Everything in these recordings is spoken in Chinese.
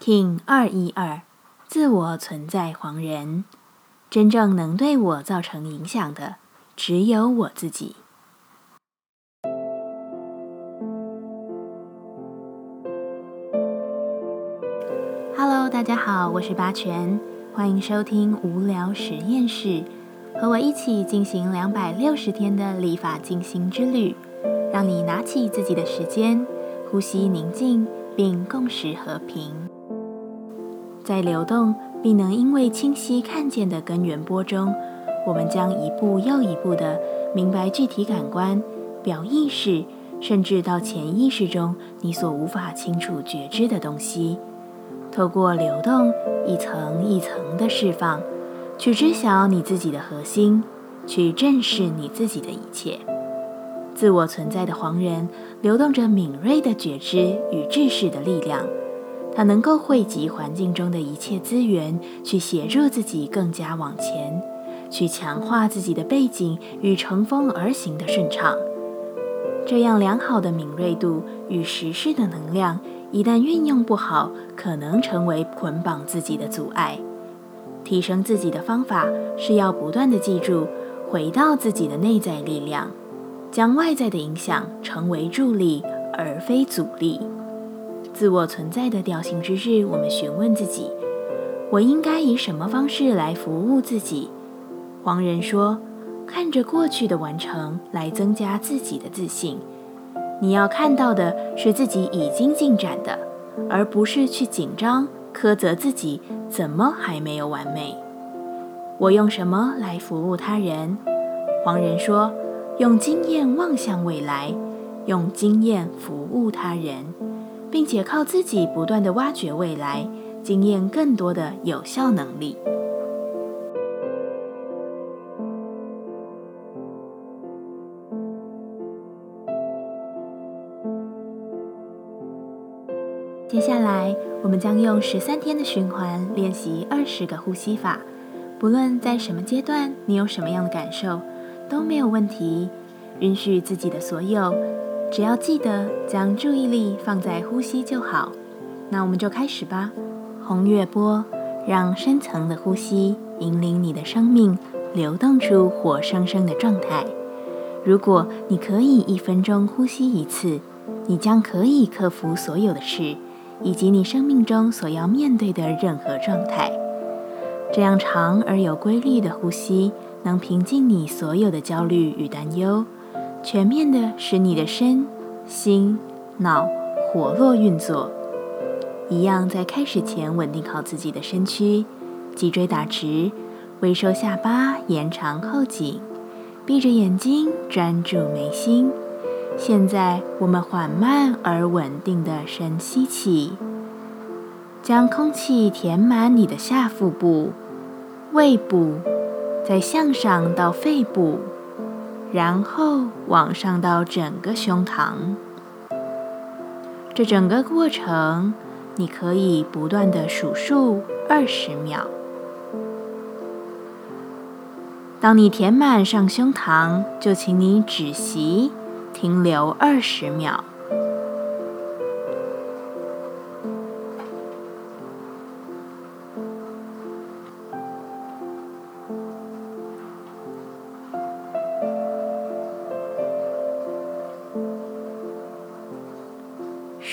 King 二一二，自我存在黄人，真正能对我造成影响的，只有我自己。Hello，大家好，我是八全，欢迎收听无聊实验室，和我一起进行两百六十天的立法进行之旅，让你拿起自己的时间，呼吸宁静，并共识和平。在流动并能因为清晰看见的根源波中，我们将一步又一步地明白具体感官、表意识，甚至到潜意识中你所无法清楚觉知的东西。透过流动，一层一层的释放，去知晓你自己的核心，去正视你自己的一切。自我存在的黄人，流动着敏锐的觉知与知识的力量。它能够汇集环境中的一切资源，去协助自己更加往前，去强化自己的背景与乘风而行的顺畅。这样良好的敏锐度与实施的能量，一旦运用不好，可能成为捆绑自己的阻碍。提升自己的方法是要不断的记住，回到自己的内在力量，将外在的影响成为助力，而非阻力。自我存在的调性之日，我们询问自己：我应该以什么方式来服务自己？黄人说：看着过去的完成来增加自己的自信。你要看到的是自己已经进展的，而不是去紧张苛责自己怎么还没有完美。我用什么来服务他人？黄人说：用经验望向未来，用经验服务他人。并且靠自己不断的挖掘未来，经验更多的有效能力。接下来，我们将用十三天的循环练习二十个呼吸法。不论在什么阶段，你有什么样的感受，都没有问题。允许自己的所有。只要记得将注意力放在呼吸就好，那我们就开始吧。红月波，让深层的呼吸引领你的生命流动出活生生的状态。如果你可以一分钟呼吸一次，你将可以克服所有的事，以及你生命中所要面对的任何状态。这样长而有规律的呼吸，能平静你所有的焦虑与担忧。全面的使你的身心脑活络运作，一样在开始前稳定好自己的身躯，脊椎打直，微收下巴，延长后颈，闭着眼睛专注眉心。现在我们缓慢而稳定的深吸气，将空气填满你的下腹部、胃部，再向上到肺部。然后往上到整个胸膛，这整个过程你可以不断的数数二十秒。当你填满上胸膛，就请你止息，停留二十秒。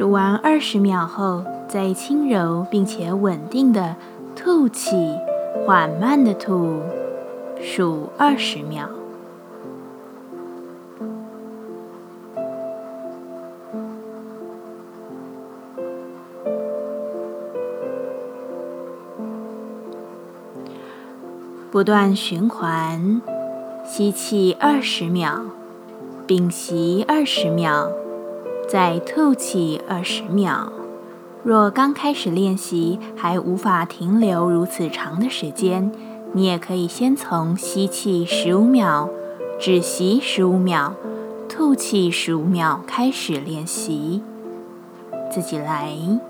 数完二十秒后，再轻柔并且稳定的吐气，缓慢的吐，数二十秒。不断循环，吸气二十秒，屏息二十秒。再吐气二十秒。若刚开始练习还无法停留如此长的时间，你也可以先从吸气十五秒、止息十五秒、吐气十五秒开始练习。自己来。